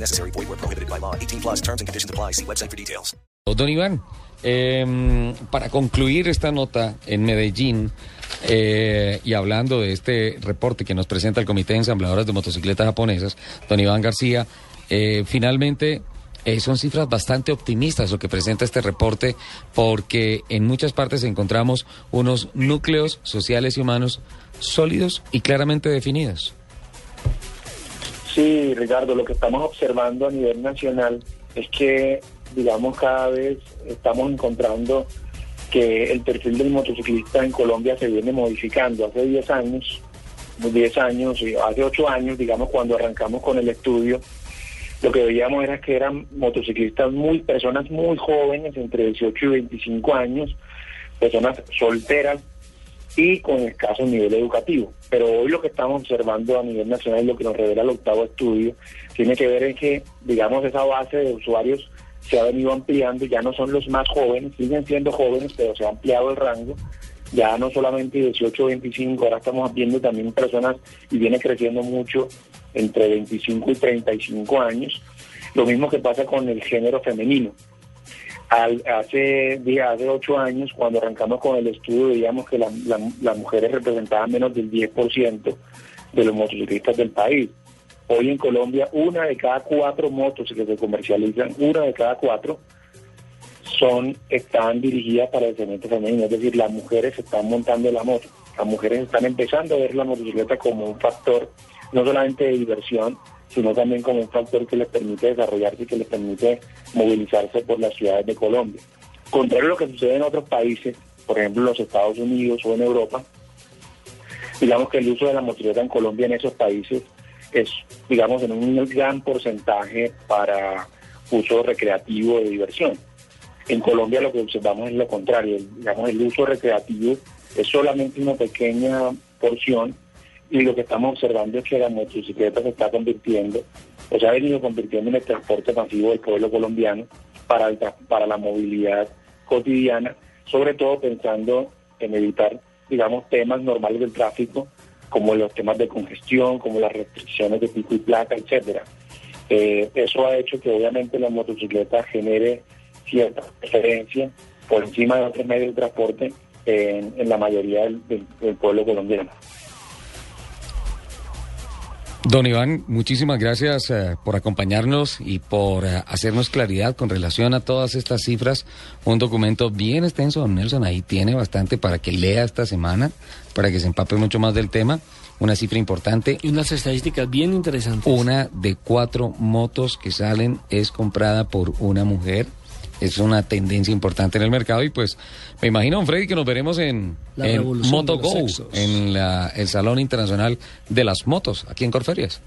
Necessary. Void prohibited by law. 18 plus terms and conditions apply. See website for details. Don Iván, eh, para concluir esta nota en Medellín eh, y hablando de este reporte que nos presenta el Comité de Ensambladoras de Motocicletas Japonesas, don Iván García, eh, finalmente eh, son cifras bastante optimistas lo que presenta este reporte porque en muchas partes encontramos unos núcleos sociales y humanos sólidos y claramente definidos. Sí, Ricardo, lo que estamos observando a nivel nacional es que, digamos, cada vez estamos encontrando que el perfil del motociclista en Colombia se viene modificando. Hace 10 años, 10 años, y hace 8 años, digamos, cuando arrancamos con el estudio, lo que veíamos era que eran motociclistas muy, personas muy jóvenes, entre 18 y 25 años, personas solteras y con escaso nivel educativo. Pero hoy lo que estamos observando a nivel nacional, lo que nos revela el octavo estudio, tiene que ver en que, digamos, esa base de usuarios se ha venido ampliando, ya no son los más jóvenes, siguen siendo jóvenes, pero se ha ampliado el rango, ya no solamente 18 o 25, ahora estamos viendo también personas y viene creciendo mucho entre 25 y 35 años. Lo mismo que pasa con el género femenino. Al, hace, día, hace ocho años, cuando arrancamos con el estudio, veíamos que la- la- las mujeres representaban menos del 10% de los motociclistas del país. Hoy en Colombia, una de cada cuatro motos que se comercializan, una de cada cuatro, son están dirigidas para el segmento femenino, es decir, las mujeres están montando la moto, las mujeres están empezando a ver la motocicleta como un factor no solamente de diversión, sino también como un factor que les permite desarrollarse y que les permite movilizarse por las ciudades de Colombia. Contrario a lo que sucede en otros países, por ejemplo en los Estados Unidos o en Europa, digamos que el uso de la motocicleta en Colombia en esos países es, digamos, en un gran porcentaje para uso recreativo de diversión. En Colombia lo que observamos es lo contrario, digamos, el uso recreativo es solamente una pequeña porción y lo que estamos observando es que la motocicleta se está convirtiendo, o se ha venido convirtiendo en el transporte masivo del pueblo colombiano para, el para la movilidad cotidiana, sobre todo pensando en evitar, digamos, temas normales del tráfico, como los temas de congestión, como las restricciones de pico y placa, etcétera. Eh, eso ha hecho que obviamente la motocicleta genere cierta preferencia por encima de otros medios de transporte en, la mayoría del pueblo colombiano. Don Iván, muchísimas gracias eh, por acompañarnos y por eh, hacernos claridad con relación a todas estas cifras. Un documento bien extenso, don Nelson, ahí tiene bastante para que lea esta semana, para que se empape mucho más del tema. Una cifra importante. Y unas estadísticas bien interesantes. Una de cuatro motos que salen es comprada por una mujer. Es una tendencia importante en el mercado y pues me imagino, Freddy, que nos veremos en, La en revolución Moto de los Go, sexos. en la- el Salón Internacional de las Motos, aquí en Corferias.